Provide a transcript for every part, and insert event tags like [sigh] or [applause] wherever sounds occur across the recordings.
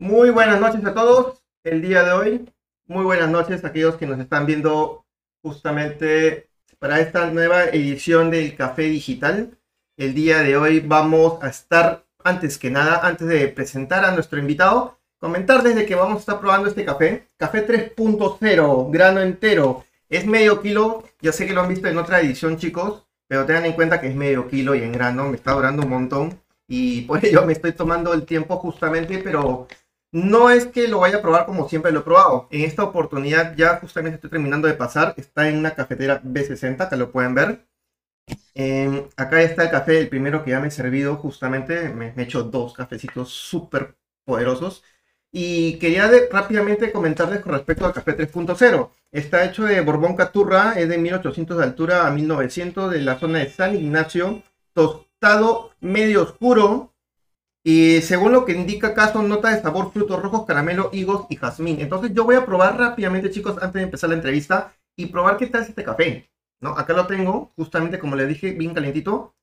Muy buenas noches a todos. El día de hoy, muy buenas noches a aquellos que nos están viendo justamente para esta nueva edición del Café Digital. El día de hoy vamos a estar, antes que nada, antes de presentar a nuestro invitado, comentar desde que vamos a estar probando este café. Café 3.0, grano entero. Es medio kilo. Ya sé que lo han visto en otra edición, chicos, pero tengan en cuenta que es medio kilo y en grano me está durando un montón. Y por ello me estoy tomando el tiempo justamente, pero no es que lo vaya a probar como siempre lo he probado. En esta oportunidad ya justamente estoy terminando de pasar. Está en una cafetera B60, que lo pueden ver. Em, acá está el café, el primero que ya me he servido justamente. Me, he hecho dos cafecitos súper poderosos. Y quería rápidamente comentarles con respecto al café 3.0. Está hecho de Borbón Caturra, es de 1800 de altura a 1900 de la zona de San Ignacio. Tostado medio oscuro, y según lo que indica acá, son notas de sabor frutos rojos, caramelo, higos y jazmín. Entonces yo voy a probar rápidamente, chicos, antes de empezar la entrevista y probar qué tal es este café. ¿no? Acá lo tengo, justamente como les dije, bien calientito.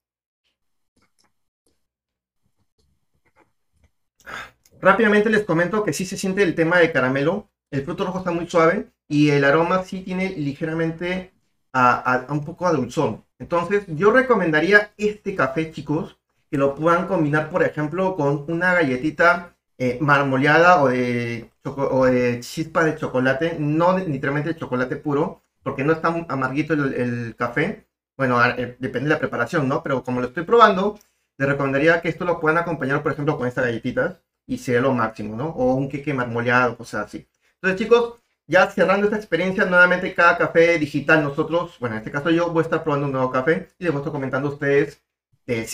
Rápidamente les comento que sí se siente el tema de caramelo. El fruto rojo está muy suave y el aroma sí tiene ligeramente a, un poco de dulzón. Entonces yo recomendaría este café, chicos, que lo puedan combinar, por ejemplo, con una galletita eh, marmoleada o de, o de chispa de chocolate, no literalmente de chocolate puro, porque no está amarguito el, café. Bueno, eh, depende de la preparación, ¿no? Pero como lo estoy probando, les recomendaría que esto lo puedan acompañar, por ejemplo, con estas galletitas y sea lo máximo, ¿no? O un queque marmoleado, cosas así. Entonces, chicos, ya cerrando esta experiencia, nuevamente cada café digital, nosotros, bueno, en este caso yo voy a estar probando un nuevo café y les voy a estar comentando a ustedes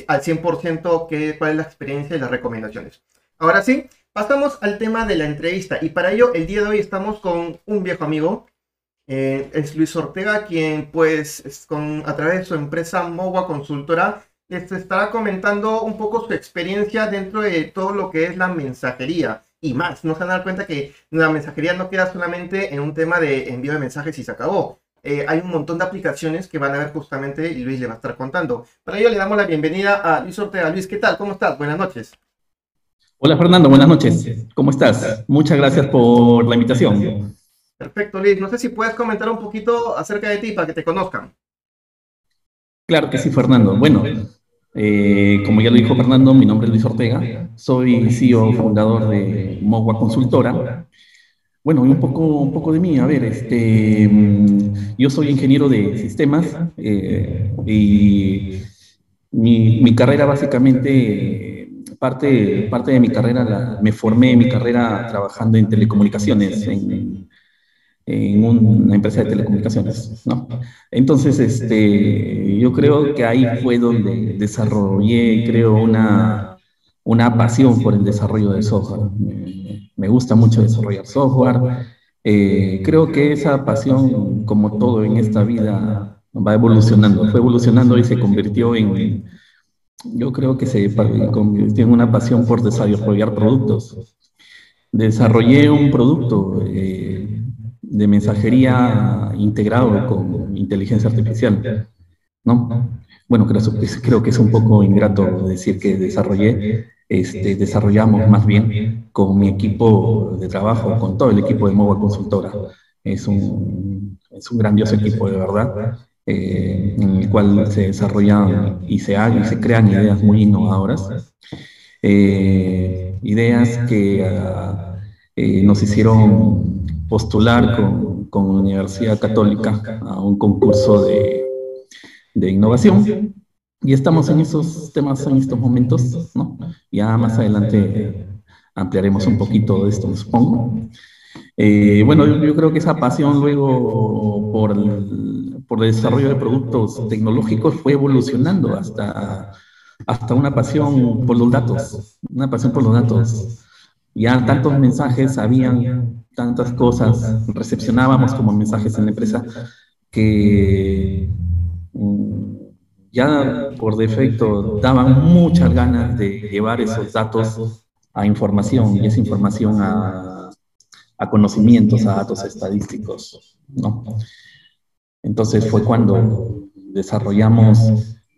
al 100% qué, cuál es la experiencia y las recomendaciones. Ahora sí, pasamos al tema de la entrevista y para ello el día de hoy estamos con un viejo amigo, eh, es Luis Ortega, quien pues con, a través de su empresa Mogua Consultora les estará comentando un poco su experiencia dentro de todo lo que es la mensajería y más. No se van a dar cuenta que la mensajería no queda solamente en un tema de envío de mensajes y se acabó. Eh, hay un montón de aplicaciones que van a ver justamente y Luis le va a estar contando. Para ello le damos la bienvenida a Luis Ortega. Luis, ¿qué tal? ¿Cómo estás? Buenas noches. Hola Fernando, buenas noches. ¿Cómo estás? Muchas gracias por la invitación. Perfecto, Luis. No sé si puedes comentar un poquito acerca de ti para que te conozcan. Claro que sí, Fernando. Bueno, eh, como ya lo dijo Fernando, mi nombre es Luis Ortega. Soy CEO fundador de Mogua Consultora. Bueno, un poco, un poco de mí. A ver, este, mm, yo soy ingeniero de sistemas eh, y mi, carrera básicamente, parte, parte de mi carrera, me formé en mi carrera trabajando en telecomunicaciones, en, en una empresa de telecomunicaciones, ¿no? Entonces, este, yo creo que ahí fue donde desarrollé, creo, una, una pasión por el desarrollo de software me gusta mucho desarrollar software. Eh, creo que esa pasión, como todo en esta vida, va evolucionando. Fue evolucionando y se convirtió en, yo creo que se convirtió en una pasión por desarrollar productos. Desarrollé un producto eh, de mensajería integrado con inteligencia artificial, ¿no? Bueno, creo, creo que es un poco ingrato decir que desarrollé, este, desarrollamos más bien con mi equipo de trabajo, con todo el equipo de Mobile Consultora. Es un, es un grandioso equipo de verdad, eh, en el cual se desarrollan y se hagan y se crean ideas muy innovadoras. Eh, ideas que ah, eh, nos hicieron postular con, con Universidad Católica a un concurso de, de innovación y estamos en esos temas en estos momentos, ¿no? Ya más adelante ampliaremos un poquito de esto, supongo. Eh, bueno, yo, creo que esa pasión luego por el, por el desarrollo de productos tecnológicos fue evolucionando hasta, hasta una pasión por los datos, una pasión por los datos. Ya tantos mensajes habían, tantas cosas, recepcionábamos como mensajes en la empresa que mm, ya por defecto daban muchas ganas de llevar esos datos a información y esa información a, a conocimientos, a datos estadísticos, ¿no? Entonces fue cuando desarrollamos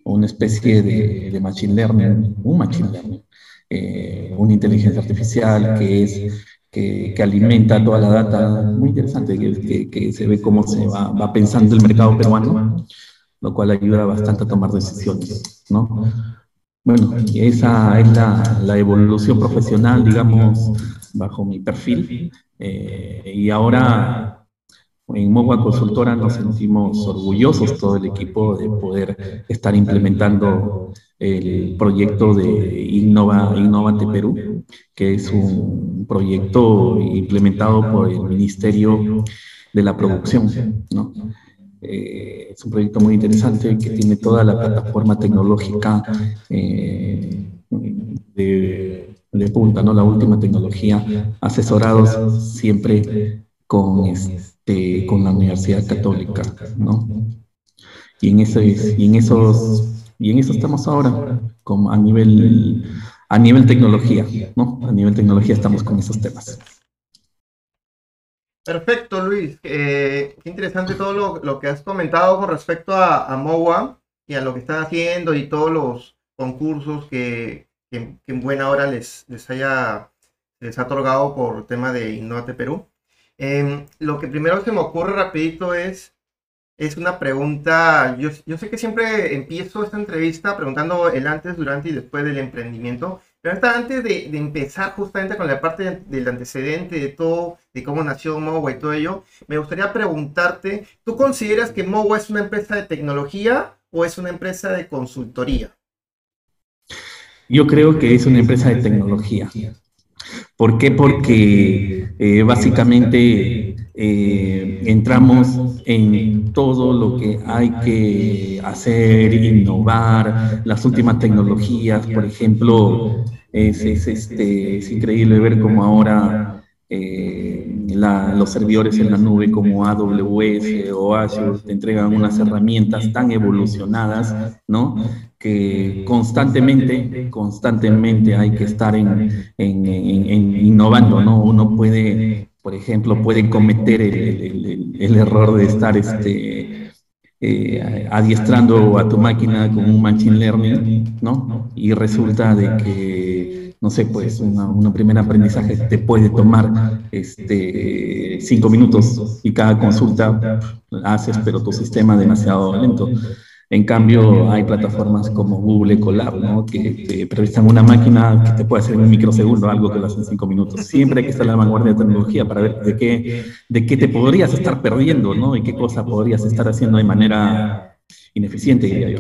una especie de, de machine learning, un machine learning, eh, una inteligencia artificial que es que, alimenta toda la data, muy interesante, que, que, se ve cómo se va, va, pensando el mercado peruano, lo cual ayuda bastante a tomar decisiones, ¿no? Bueno, esa es la, evolución profesional, digamos, bajo mi perfil, eh, y ahora en Mogua Consultora nos sentimos orgullosos todo el equipo de poder estar implementando el proyecto de Innova, Innovate Perú, que es un proyecto implementado por el Ministerio de la Producción. ¿no? Eh, es un proyecto muy interesante que tiene toda la plataforma tecnológica eh, de, punta, ¿no? la última tecnología, asesorados siempre con, este, con la Universidad Católica. ¿no? Y en, eso, y en esos y en eso estamos ahora, como a nivel, a nivel tecnología, ¿no? A nivel tecnología estamos con esos temas. Perfecto, Luis. Eh, qué interesante todo lo, que has comentado con respecto a, a, MOA y a lo que están haciendo y todos los concursos que, en buena hora les, haya les ha otorgado por tema de Innovate Perú. Em, lo que primero se me ocurre rapidito es es una pregunta, yo, yo, sé que siempre empiezo esta entrevista preguntando el antes, durante y después del emprendimiento, pero antes de, de, empezar justamente con la parte del antecedente de todo, de cómo nació Mowa y todo ello, me gustaría preguntarte, ¿tú consideras que Mowa es una empresa de tecnología o es una empresa de consultoría? Yo creo que es una empresa de tecnología. ¿Por qué? Porque eh, básicamente eh, entramos en todo lo que hay que hacer, innovar, las últimas tecnologías, por ejemplo, es, este, es increíble ver cómo ahora eh, los servidores en la nube como AWS o Azure te entregan unas herramientas tan evolucionadas, ¿no? Que constantemente, constantemente hay que estar en, innovando, ¿no? Uno puede, por ejemplo, puede cometer el, error de estar este, eh, adiestrando a tu máquina con un machine learning, ¿no? Y resulta de que no sé, pues un primer aprendizaje te puede tomar este, cinco minutos y cada consulta haces, pero tu sistema demasiado lento. En cambio, hay plataformas como Google Colab, ¿no? que te prestan una máquina que te puede hacer en un microsegundo algo que lo hace en cinco minutos. Siempre hay que estar en la vanguardia de tecnología para ver de qué, de qué te podrías estar perdiendo ¿no? y qué cosa podrías estar haciendo de manera ineficiente, diría yo.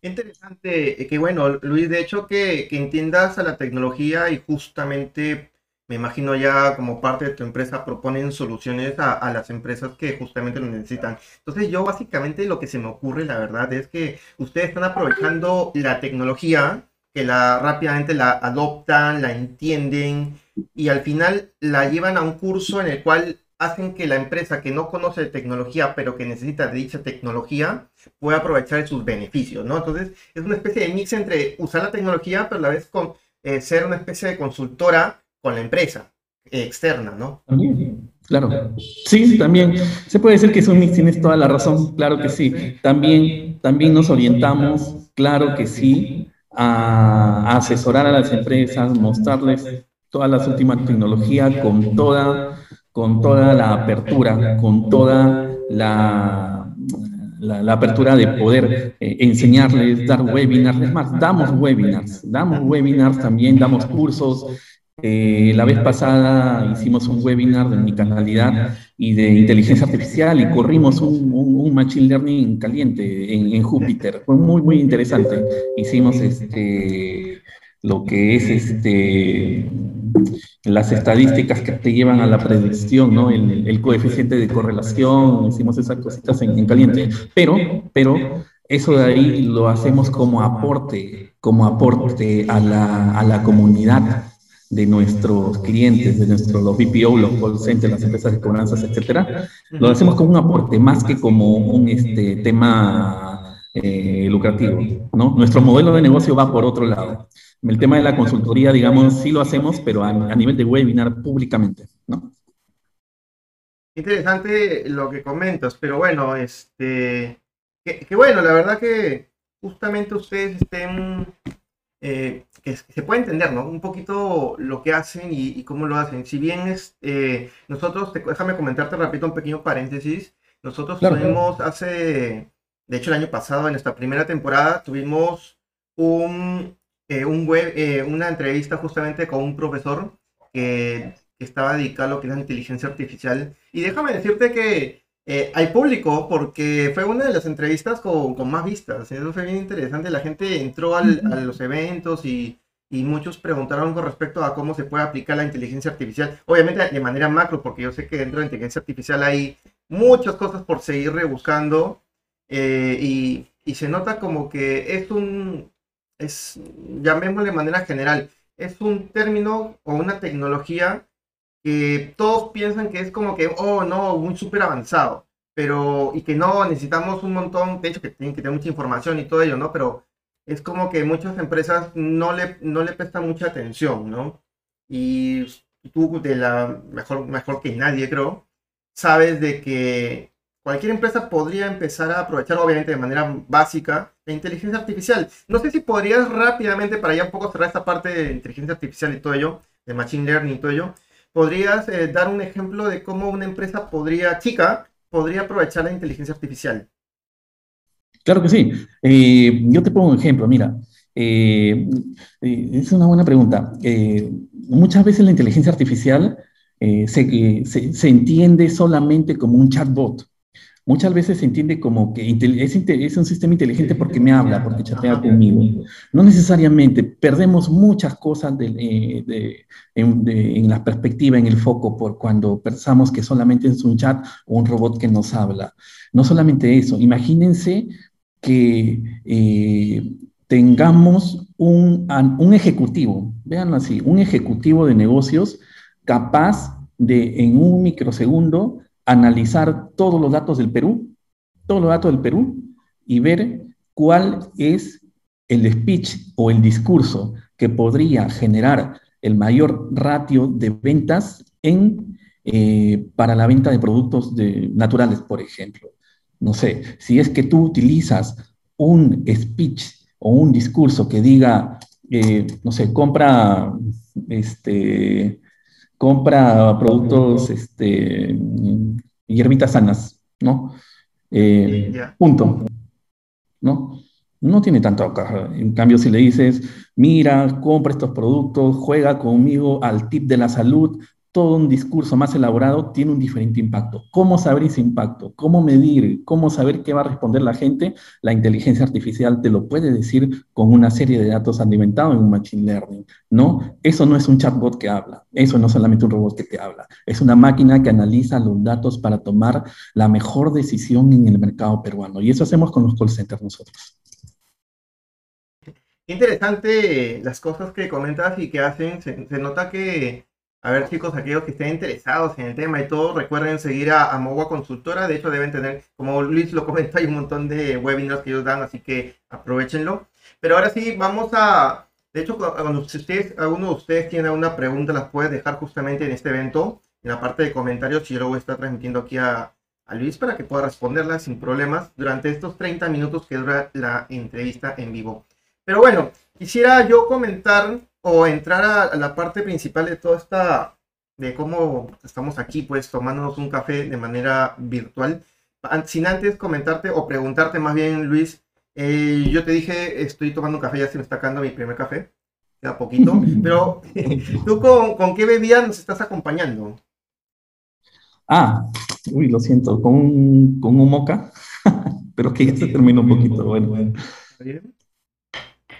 Interesante, eh, que bueno, Luis, de hecho que, entiendas a la tecnología y justamente me imagino ya como parte de tu empresa proponen soluciones a, las empresas que justamente lo necesitan. Entonces yo básicamente lo que se me ocurre, la verdad, es que ustedes están aprovechando la tecnología, que la rápidamente la adoptan, la entienden y al final la llevan a un curso en el cual hacen que la empresa que no conoce de tecnología, pero que necesita dicha tecnología, pueda aprovechar sus beneficios, ¿no? Entonces, es una especie de mix entre usar la tecnología, pero a la vez con, eh, ser una especie de consultora con la empresa externa, ¿no? Claro. Sí, también. Se puede decir que es un mix, tienes toda la razón, claro que sí. También, también nos orientamos, claro que sí, a asesorar a las empresas, mostrarles todas las últimas tecnologías con toda con toda la apertura, con toda la, la, apertura de poder eh, enseñarles, dar webinars, es más, damos webinars, damos webinars también, damos cursos. Eh, la vez pasada hicimos un webinar de omnicanalidad y de inteligencia artificial y corrimos un, machine learning caliente en, en, Júpiter. Fue muy, muy interesante. Hicimos este, lo que es este las estadísticas que te llevan a la predicción, ¿no? El, coeficiente de correlación, hicimos esas cositas en, caliente, pero, pero eso de ahí lo hacemos como aporte, como aporte a la, a la comunidad de nuestros clientes, de nuestros los BPO, los call centers, las empresas de cobranzas, etcétera, lo hacemos como un aporte más que como un este, tema eh, lucrativo, ¿no? Nuestro modelo de negocio va por otro lado. El tema de la consultoría, digamos, sí lo hacemos, pero a, nivel de webinar públicamente, ¿no? Interesante lo que comentas, pero bueno, este, que, bueno, la verdad que justamente ustedes estén eh, se puede entender, ¿no? Un poquito lo que hacen y, cómo lo hacen. Si bien es, eh, nosotros, déjame comentarte rápido un pequeño paréntesis, nosotros tuvimos hace, de hecho el año pasado, en nuestra primera temporada, tuvimos un, eh, un web, una entrevista justamente con un profesor que, que estaba dedicado a lo que es la inteligencia artificial. Y déjame decirte que eh, hay público porque fue una de las entrevistas con, con, más vistas. Eso fue bien interesante. La gente entró a los eventos y, y, muchos preguntaron con respecto a cómo se puede aplicar la inteligencia artificial. Obviamente de manera macro, porque yo sé que dentro de la inteligencia artificial hay muchas cosas por seguir rebuscando. Eh, y, y, se nota como que es un, es, llamémosle de manera general, es un término o una tecnología que todos piensan que es como que, oh, no, muy súper avanzado, pero, y que no, necesitamos un montón, de hecho, que tienen que tener mucha información y todo ello, ¿no? Pero es como que muchas empresas no le, no le prestan mucha atención, ¿no? Y tú, de la mejor, mejor que nadie, creo, sabes de que cualquier empresa podría empezar a aprovechar, obviamente, de manera básica, la inteligencia artificial. No sé si podrías rápidamente, para ya un poco cerrar esta parte de inteligencia artificial y todo ello, de machine learning y todo ello, ¿podrías eh, dar un ejemplo de cómo una empresa podría, chica, podría aprovechar la inteligencia artificial? Claro que sí. Eh, yo te pongo un ejemplo, mira. Eh, es una buena pregunta. muchas veces la inteligencia artificial se, se, entiende solamente como un chatbot muchas veces se entiende como que es, es, un sistema inteligente porque me habla, porque chatea conmigo. No necesariamente, perdemos muchas cosas eh, en, la perspectiva, en el foco, por cuando pensamos que solamente es un chat o un robot que nos habla. No solamente eso, imagínense que eh, tengamos un, un ejecutivo, véanlo así, un ejecutivo de negocios capaz de en un microsegundo analizar todos los datos del Perú, todos los datos del Perú y ver cuál es el speech o el discurso que podría generar el mayor ratio de ventas en, eh, para la venta de productos naturales, por ejemplo. No sé, si es que tú utilizas un speech o un discurso que diga, eh, no sé, compra este, compra productos, este, hierbitas sanas, ¿no? Eh, punto. ¿No? No tiene tanto En cambio, si le dices, mira, compra estos productos, juega conmigo al tip de la salud, todo un discurso más elaborado tiene un diferente impacto. ¿Cómo saber ese impacto? ¿Cómo medir? ¿Cómo saber qué va a responder la gente? La inteligencia artificial te lo puede decir con una serie de datos alimentados en un machine learning, ¿no? Eso no es un chatbot que habla, eso no es solamente un robot que te habla, es una máquina que analiza los datos para tomar la mejor decisión en el mercado peruano. Y eso hacemos con los call centers nosotros. Interesante las cosas que comentas y que hacen. se nota que a ver, chicos, aquellos que estén interesados en el tema y todo, recuerden seguir a, a Mogua Consultora. De hecho, deben tener, como Luis lo comentó, hay un montón de webinars que ellos dan, así que aprovechenlo. Pero ahora sí, vamos a. De hecho, cuando ustedes, alguno de ustedes tiene alguna pregunta, las puede dejar justamente en este evento, en la parte de comentarios, y yo lo voy a estar transmitiendo aquí a, a Luis para que pueda responderlas sin problemas durante estos 30 minutos que dura la entrevista en vivo. Pero bueno, quisiera yo comentar o entrar a, la parte principal de toda esta, de cómo estamos aquí, pues tomándonos un café de manera virtual. Sin antes comentarte o preguntarte más bien, Luis, eh, yo te dije, estoy tomando un café, ya se me está acabando mi primer café, queda poquito, [laughs] pero ¿tú con, con, qué bebida nos estás acompañando? Ah, uy, lo siento, con un, con un moca, [laughs] pero que ya se terminó un poquito, bueno. ¿Está bien?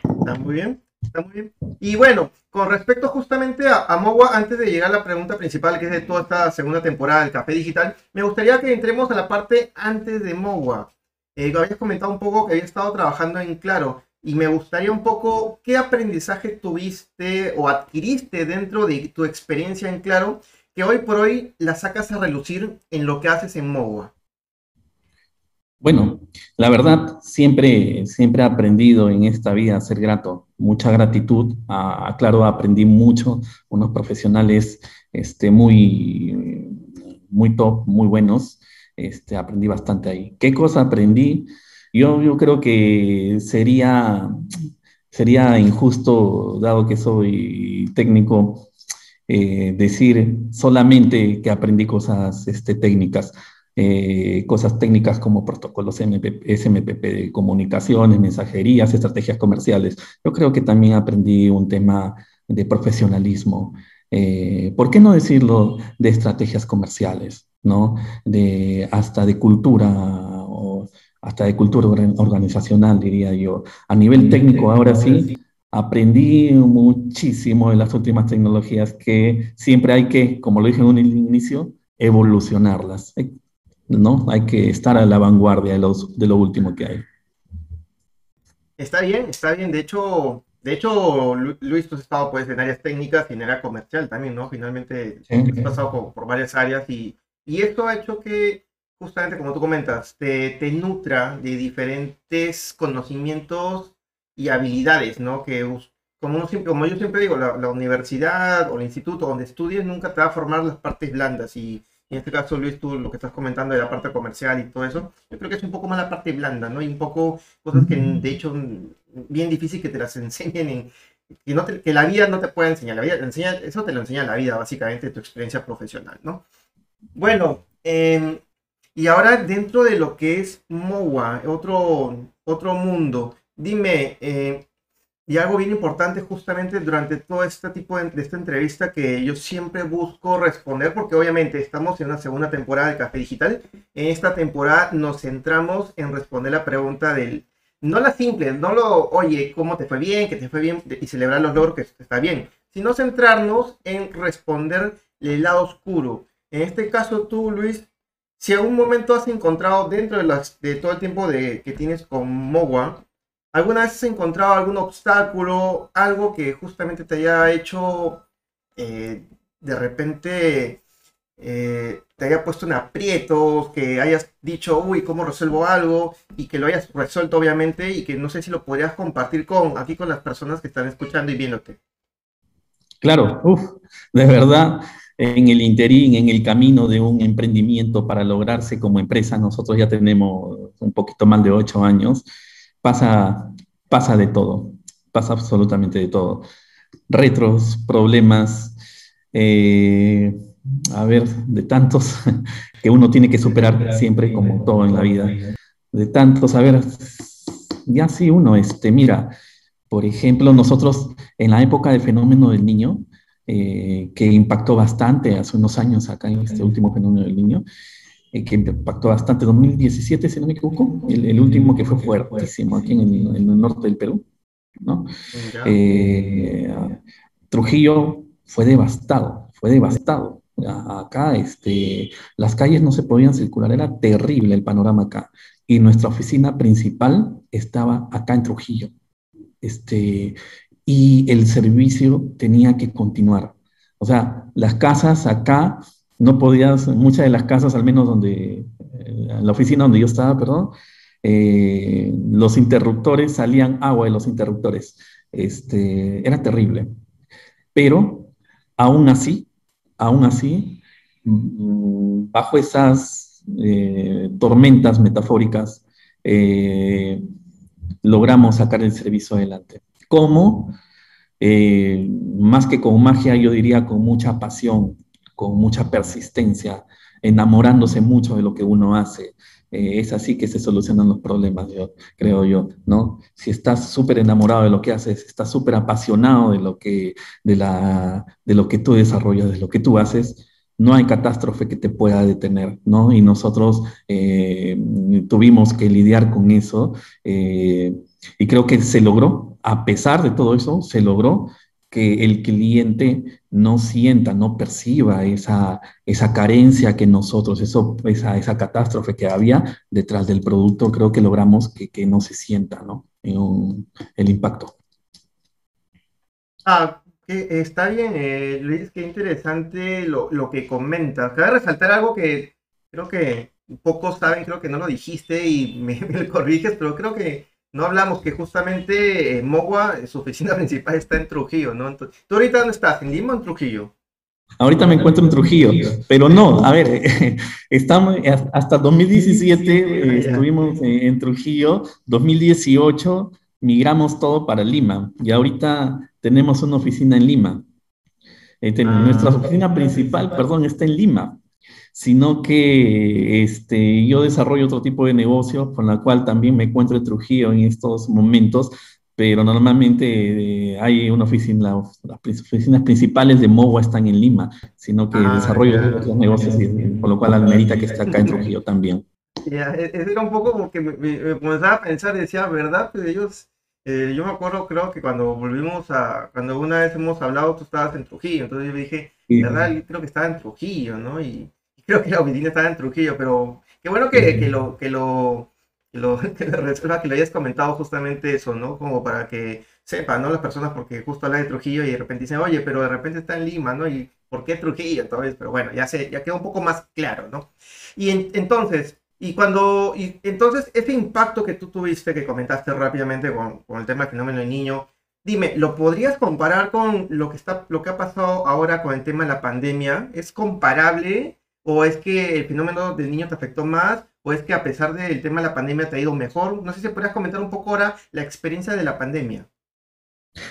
¿Está muy bien? Está muy bien. Y bueno, con respecto justamente a, a antes de llegar a la pregunta principal, que es de toda esta segunda temporada del Café Digital, me gustaría que entremos a la parte antes de MOWA. Eh, habías comentado un poco que habías estado trabajando en Claro y me gustaría un poco qué aprendizaje tuviste o adquiriste dentro de tu experiencia en Claro que hoy por hoy la sacas a relucir en lo que haces en MOWA. Bueno, la verdad, siempre, siempre he aprendido en esta vida a ser grato. Mucha gratitud. Claro, aprendí mucho, unos profesionales este, muy, muy top, muy buenos. Este, aprendí bastante ahí. ¿Qué cosa aprendí? Yo, yo creo que sería, sería injusto, dado que soy técnico, eh, decir solamente que aprendí cosas este, técnicas. Eh, cosas técnicas como protocolos SMPP de comunicaciones, mensajerías, estrategias comerciales. Yo creo que también aprendí un tema de profesionalismo. Eh, ¿Por qué no decirlo de estrategias comerciales, ¿no? De, hasta de cultura o hasta de cultura organizacional, diría yo. A nivel técnico, ahora sí, aprendí muchísimo de las últimas tecnologías que siempre hay que, como lo dije en un inicio, evolucionarlas. ¿No? Hay que estar a la vanguardia de, los, de lo último que hay. Está bien, está bien. De hecho, de hecho Luis, tú has estado pues, en áreas técnicas y en área comercial también, ¿no? Finalmente has pasado por, varias áreas y, y, esto ha hecho que, justamente como tú comentas, te, te nutra de diferentes conocimientos y habilidades, ¿no? Que como, como yo siempre digo, la, la, universidad o el instituto donde estudies nunca te va a formar las partes blandas y en este caso, Luis, tú lo que estás comentando de la parte comercial y todo eso, yo creo que es un poco más la parte blanda, ¿no? Y un poco cosas que, de hecho, bien difícil que te las [laughs] enseñen en, que, no que la vida no te puede enseñar. La vida enseña, eso te lo enseña la vida, básicamente, tu experiencia profesional, ¿no? Bueno, em, y ahora dentro de lo que es MOA, otro, otro mundo, dime, eh, y algo bien importante justamente durante todo este tipo de, esta entrevista que yo siempre busco responder, porque obviamente estamos en una segunda temporada de Café Digital. En esta temporada nos centramos en responder la pregunta del, no la simple, no lo, oye, ¿cómo te fue bien? Que te fue bien y celebrar los logros que está bien, sino centrarnos en responder el lado oscuro. En este caso tú, Luis, si algún momento has encontrado dentro de, las, de todo el tiempo de, que tienes con Mowa, ¿Alguna vez has encontrado algún obstáculo, algo que justamente te haya hecho eh, de repente eh, te haya puesto en aprietos, que hayas dicho, uy, ¿cómo resuelvo algo? Y que lo hayas resuelto obviamente y que no sé si lo podrías compartir con aquí con las personas que están escuchando y viéndote. Claro, uff, de verdad, en el interín, en el camino de un emprendimiento para lograrse como empresa, nosotros ya tenemos un poquito más de ocho años pasa, pasa de todo, pasa absolutamente de todo. Retros, problemas, eh, a ver, de tantos [laughs] que uno tiene que superar siempre como todo en la vida. De tantos, a ver, ya sí uno, este, mira, por ejemplo, nosotros en la época del fenómeno del niño, eh, que impactó bastante hace unos años acá en este último fenómeno del niño, eh, que impactó bastante, 2017, si no me equivoco, el, último que fue fuertísimo aquí en el, norte del Perú. ¿no? Eh, Trujillo fue devastado, fue devastado. Acá este, las calles no se podían circular, era terrible el panorama acá. Y nuestra oficina principal estaba acá en Trujillo. Este, y el servicio tenía que continuar. O sea, las casas acá no podías, muchas de las casas, al menos donde, en eh, la oficina donde yo estaba, perdón, eh, los interruptores, salían agua de los interruptores. Este, era terrible. Pero aún así, aún así, mm, bajo esas eh, tormentas metafóricas, logramos sacar el servicio adelante. ¿Cómo? más que con magia, yo diría con mucha pasión, con mucha persistencia, enamorándose mucho de lo que uno hace. Eh, es así que se solucionan los problemas, yo creo yo, ¿no? Si estás súper enamorado de lo que haces, estás súper apasionado de lo, que, de, la, de lo que tú desarrollas, de lo que tú haces, no hay catástrofe que te pueda detener, ¿no? Y nosotros eh, tuvimos que lidiar con eso eh, y creo que se logró, a pesar de todo eso, se logró que el cliente no sienta, no perciba esa, esa carencia que nosotros, eso, esa, esa catástrofe que había detrás del producto, creo que logramos que, que no se sienta ¿no? el impacto. Ah, está bien, eh, Luis, qué interesante lo, lo que comentas. Cabe resaltar algo que creo que pocos saben, creo que no lo dijiste y [laughs] me, me corriges, pero creo que no hablamos que justamente eh, Mogua, su oficina [laughs] principal está en Trujillo, ¿no? ¿Tú ahorita dónde estás? ¿En Lima o en Trujillo? Ahorita me encuentro en Trujillo, pero no, a ver, [laughs] estamos hasta 2017 eh, estuvimos en Trujillo, 2018 migramos todo para Lima y ahorita tenemos una oficina en Lima. Eh, nuestra ah. oficina principal, perdón, está en Lima, sino que este, yo desarrollo otro tipo de negocio con la cual también me encuentro en Trujillo en estos momentos, pero normalmente eh, hay una oficina, las oficinas principales de MOWA están en Lima, sino que ah, desarrollo otros negocios, por lo cual Almerita que está acá en [laughs] Trujillo también. Ya, e, era un poco como que me, comenzaba a pensar y decía, ¿verdad? Pues ellos, eh, yo me acuerdo, creo que cuando volvimos a, cuando una vez hemos hablado, tú estabas en Trujillo, entonces yo dije, ¿verdad? Yo creo que estaba en Trujillo, ¿no? Y, creo que la oficina estaba en Trujillo, pero qué bueno que, que lo, que lo que lo, [laughs] que lo que lo hayas comentado justamente eso, ¿no? Como para que sepan, ¿no? Las personas, porque justo habla de Trujillo y de repente dicen, oye, pero de repente está en Lima, ¿no? ¿Y por qué Trujillo? Entonces, pero bueno, ya, se, ya queda un poco más claro, ¿no? Y entonces, y cuando, y entonces, ese impacto que tú tuviste, que comentaste rápidamente con, con el tema del fenómeno del niño, dime, ¿lo podrías comparar con lo que, está, lo que ha pasado ahora con el tema de la pandemia? ¿Es comparable? ¿O es que el fenómeno del niño te afectó más? ¿O es que a pesar del tema de la pandemia te ha ido mejor? No sé si podrías comentar un poco ahora la experiencia de la pandemia.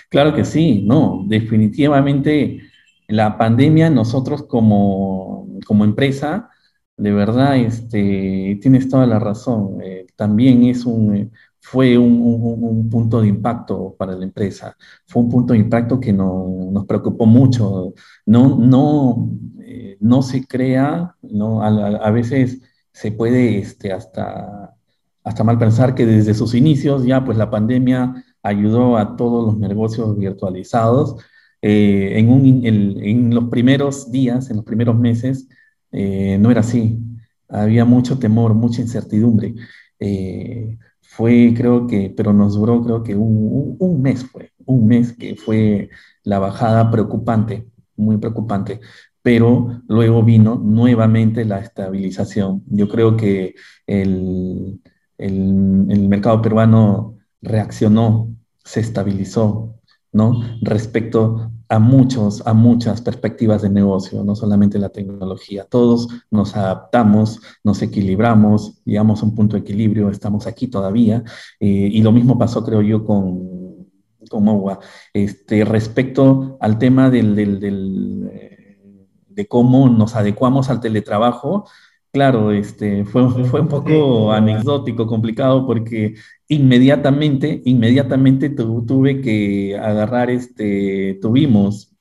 Claro que sí, no, definitivamente la pandemia nosotros como, como empresa, de verdad, este, tienes toda la razón, eh, también es un, fue un, punto de impacto para la empresa, fue un punto de impacto que nos preocupó mucho, no, no, eh, no se crea, no, a veces se puede este, hasta, hasta mal pensar que desde sus inicios ya pues la pandemia ayudó a todos los negocios virtualizados. Eh, en, un, los primeros días, en los primeros meses, eh, no era así. Había mucho temor, mucha incertidumbre. Fue, creo que, pero nos duró, creo que un, un, mes fue, un mes que fue la bajada preocupante, muy preocupante pero luego vino nuevamente la estabilización. Yo creo que el, el, mercado peruano reaccionó, se estabilizó, ¿no? Respecto a, muchos, a muchas perspectivas de negocio, no solamente la tecnología. Todos nos adaptamos, nos equilibramos, llegamos a un punto de equilibrio, estamos aquí todavía. Eh, y lo mismo pasó, creo yo, con, con MOWA. Este, respecto al tema del, del eh, de cómo nos adecuamos al teletrabajo, claro, este, fue, fue un poco anecdótico, complicado, porque inmediatamente, inmediatamente tuve que agarrar, este, tuvimos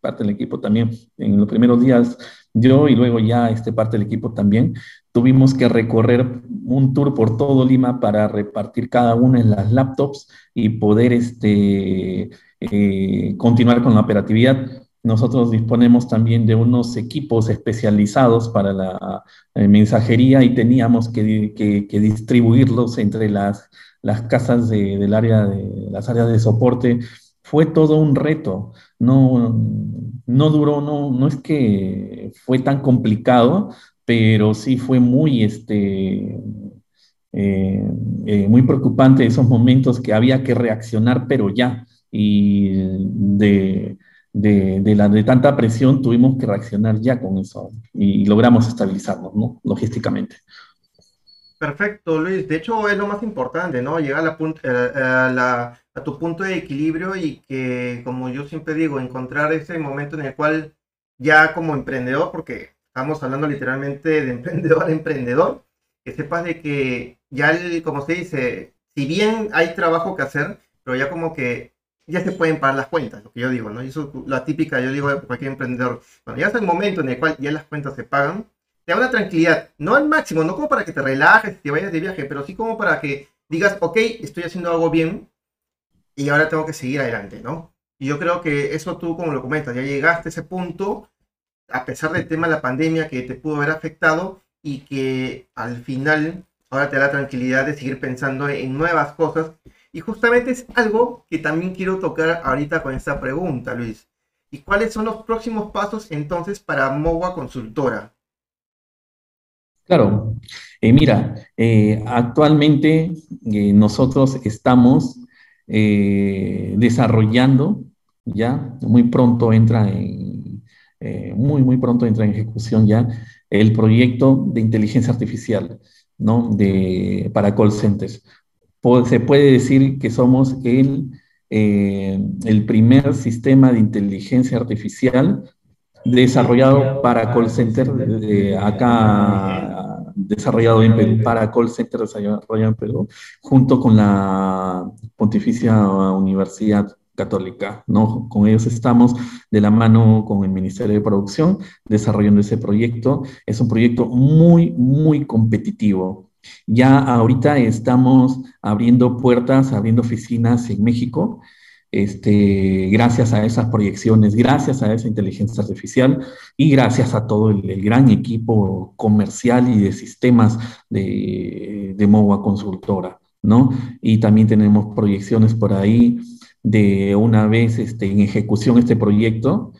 parte del equipo también, en los primeros días yo y luego ya este, parte del equipo también, tuvimos que recorrer un tour por todo Lima para repartir cada una en las laptops y poder este, eh, continuar con la operatividad. Nosotros disponemos también de unos equipos especializados para la eh, mensajería y teníamos que, distribuirlos entre las, casas del área de las áreas de soporte. Fue todo un reto. No, no duró, no, no es que fue tan complicado, pero sí fue muy, este, eh, eh, muy preocupante esos momentos que había que reaccionar, pero ya. Y de de, de tanta presión tuvimos que reaccionar ya con eso y, logramos estabilizarnos, ¿no? Logísticamente. Perfecto, Luis. De hecho, es lo más importante, ¿no? Llegar a, la, a, tu punto de equilibrio y que, como yo siempre digo, encontrar ese momento en el cual ya como emprendedor, porque estamos hablando literalmente de emprendedor a emprendedor, que sepas de que ya, como se dice, si bien hay trabajo que hacer, pero ya como que ya se pueden pagar las cuentas, lo que yo digo, ¿no? Y eso la típica, yo digo, de cualquier emprendedor. Cuando ya es el momento en el cual ya las cuentas se pagan, te da una tranquilidad, no al máximo, no como para que te relajes, te vayas de viaje, pero sí como para que digas, ok, estoy haciendo algo bien y ahora tengo que seguir adelante, ¿no? Y yo creo que eso tú, como lo comentas, ya llegaste a ese punto, a pesar del tema de la pandemia que te pudo haber afectado y que al final ahora te da la tranquilidad de seguir pensando en nuevas cosas y justamente es algo que también quiero tocar ahorita con esta pregunta, Luis. ¿Y cuáles son los próximos pasos entonces para MOWA Consultora? Claro, eh, mira, eh, actualmente eh, nosotros estamos desarrollando, ya muy pronto entra en, muy, muy pronto entra en ejecución ya el proyecto de inteligencia artificial, ¿no? De, para call centers se puede decir que somos el, eh, el primer sistema de inteligencia artificial desarrollado para call center, acá desarrollado en Perú, para call center desarrollado en Perú, junto con la Pontificia Universidad Católica, ¿no? Con ellos estamos de la mano con el Ministerio de Producción desarrollando ese proyecto. Es un proyecto muy, muy competitivo. Ya ahorita estamos abriendo puertas, abriendo oficinas en México, este, gracias a esas proyecciones, gracias a esa inteligencia artificial y gracias a todo el, gran equipo comercial y de sistemas de, de MOA Consultora, ¿no? Y también tenemos proyecciones por ahí de una vez este, en ejecución este proyecto,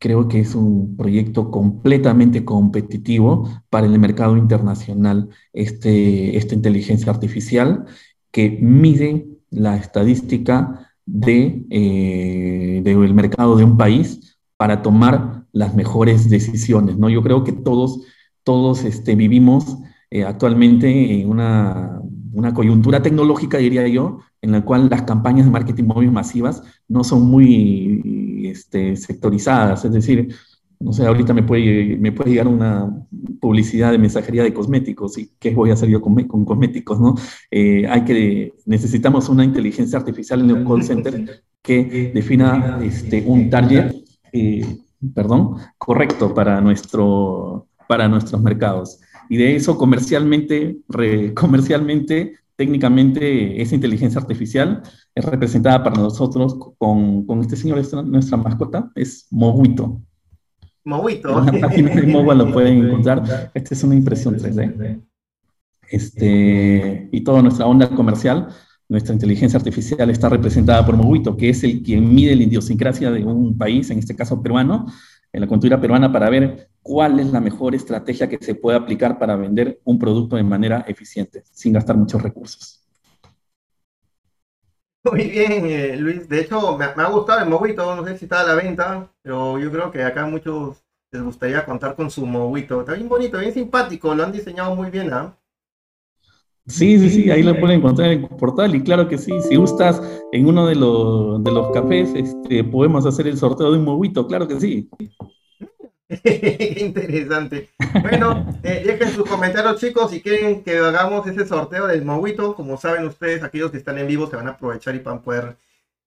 creo que es un proyecto completamente competitivo para el mercado internacional, este, esta inteligencia artificial que mide la estadística de, eh, del mercado de un país para tomar las mejores decisiones. ¿no? Yo creo que todos, todos este, vivimos eh, actualmente en una, una coyuntura tecnológica, diría yo, en la cual las campañas de marketing móvil masivas no son muy este, sectorizadas, es decir, no sé, ahorita me puede, me llegar una publicidad de mensajería de cosméticos y qué voy a hacer yo con, con cosméticos, ¿no? Eh, hay que, necesitamos una inteligencia artificial en el call center que defina este, un target, eh, perdón, correcto para, nuestro, para nuestros mercados. Y de eso comercialmente, comercialmente técnicamente esa inteligencia artificial es representada para nosotros con, con este señor, nuestra mascota, es Moguito. Moguito. En la página de Mogua lo [laughs] pueden encontrar. Esta es una impresión 3D. Este, y toda nuestra onda comercial, nuestra inteligencia artificial está representada por Moguito, que es el quien mide la idiosincrasia de un país, en este caso peruano, en la cultura peruana, para ver cuál es la mejor estrategia que se puede aplicar para vender un producto de manera eficiente, sin gastar muchos recursos. Muy bien, eh, Luis. De hecho, me, ha gustado el Moguito. No sé si está a la venta, pero yo creo que acá muchos les gustaría contar con su Moguito. Está bien bonito, bien simpático. Lo han diseñado muy bien, ¿ah? Sí, sí, sí, ahí lo pueden encontrar en el portal y claro que sí, si gustas en uno de los, de los cafés, este, podemos hacer el sorteo de un Moguito, claro que sí. [laughs] Interesante. Bueno, [laughs] eh, dejen sus comentarios, chicos, si quieren que hagamos ese sorteo del Moguito. Como saben ustedes, aquellos que están en vivo se van a aprovechar y van a poder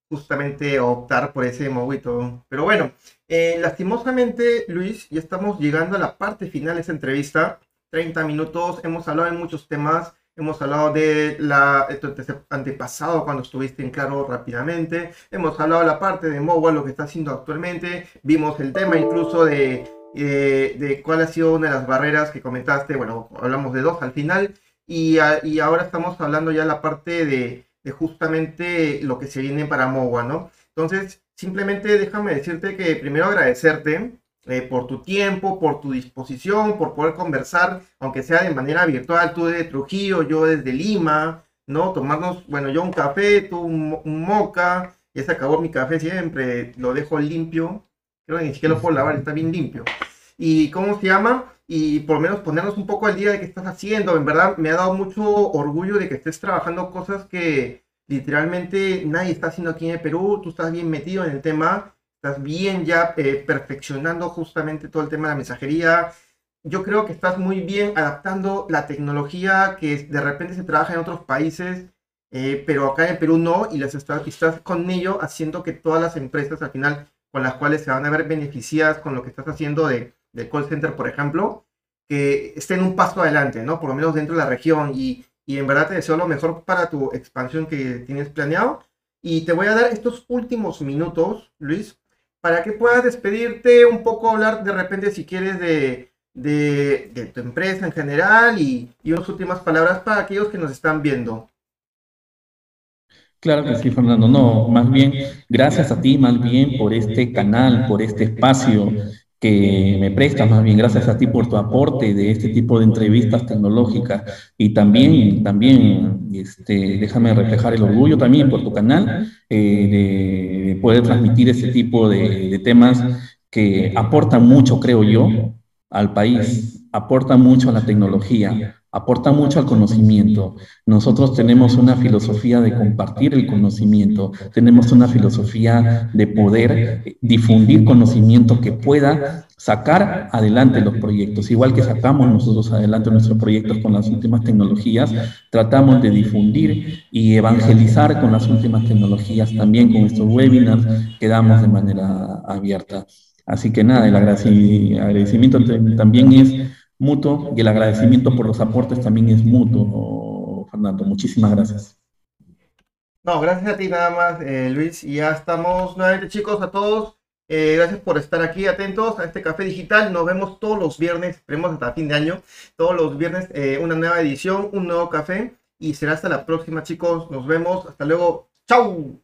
justamente optar por ese Moguito. Pero bueno, eh, lastimosamente, Luis, ya estamos llegando a la parte final de esta entrevista. 30 minutos, hemos hablado de muchos temas. Hemos hablado de la antepasado cuando estuviste en Claro rápidamente. Hemos hablado de la parte de Mobile, lo que está haciendo actualmente. Vimos el tema incluso de, eh, de cuál ha sido una de las barreras que comentaste. Bueno, hablamos de dos al final. Y, y ahora estamos hablando ya de la parte de, justamente lo que se viene para Mobile, ¿no? Entonces, simplemente déjame decirte que primero agradecerte eh, por tu tiempo, por tu disposición, por poder conversar, aunque sea de manera virtual, tú desde Trujillo, yo desde Lima, ¿no? Tomarnos, bueno, yo un café, tú un, moca, ya se acabó mi café siempre, lo dejo limpio, creo que ni siquiera lo puedo lavar, está bien limpio. ¿Y cómo se llama? Y por lo menos ponernos un poco al día de qué estás haciendo, en verdad me ha dado mucho orgullo de que estés trabajando cosas que literalmente nadie está haciendo aquí en el Perú, tú estás bien metido en el tema estás bien ya eh, perfeccionando justamente todo el tema de la mensajería. Yo creo que estás muy bien adaptando la tecnología que de repente se trabaja en otros países, eh, pero acá en Perú no, y las estás, estás con ello haciendo que todas las empresas al final con las cuales se van a ver beneficiadas con lo que estás haciendo de, de call center, por ejemplo, que estén un paso adelante, ¿no? Por lo menos dentro de la región y, y en verdad te deseo lo mejor para tu expansión que tienes planeado. Y te voy a dar estos últimos minutos, Luis, para que puedas despedirte un poco, hablar de repente si quieres de, de, tu empresa en general y, y, unas últimas palabras para aquellos que nos están viendo. Claro que sí, Fernando. No, más bien, gracias a ti, más bien, por este canal, por este espacio que me prestas, más bien gracias a ti por tu aporte de este tipo de entrevistas tecnológicas. Y también, también, este, déjame reflejar el orgullo también por tu canal eh, de, poder transmitir ese tipo de, temas que aportan mucho, creo yo, al país, aporta mucho a la tecnología, aporta mucho al conocimiento. Nosotros tenemos una filosofía de compartir el conocimiento, tenemos una filosofía de poder difundir conocimiento que pueda sacar adelante los proyectos. Igual que sacamos nosotros adelante nuestros proyectos con las últimas tecnologías, tratamos de difundir y evangelizar con las últimas tecnologías también con estos webinars que damos de manera abierta. Así que nada, el agradecimiento también es mutuo y el agradecimiento por los aportes también es mutuo, Fernando. Muchísimas gracias. No, gracias a ti nada más, eh, Luis. Y ya estamos nuevamente, chicos, a todos. Eh, gracias por estar aquí atentos a este café digital. Nos vemos todos los viernes, esperemos hasta fin de año. Todos los viernes eh, una nueva edición, un nuevo café. Y será hasta la próxima, chicos. Nos vemos. Hasta luego. ¡Chao!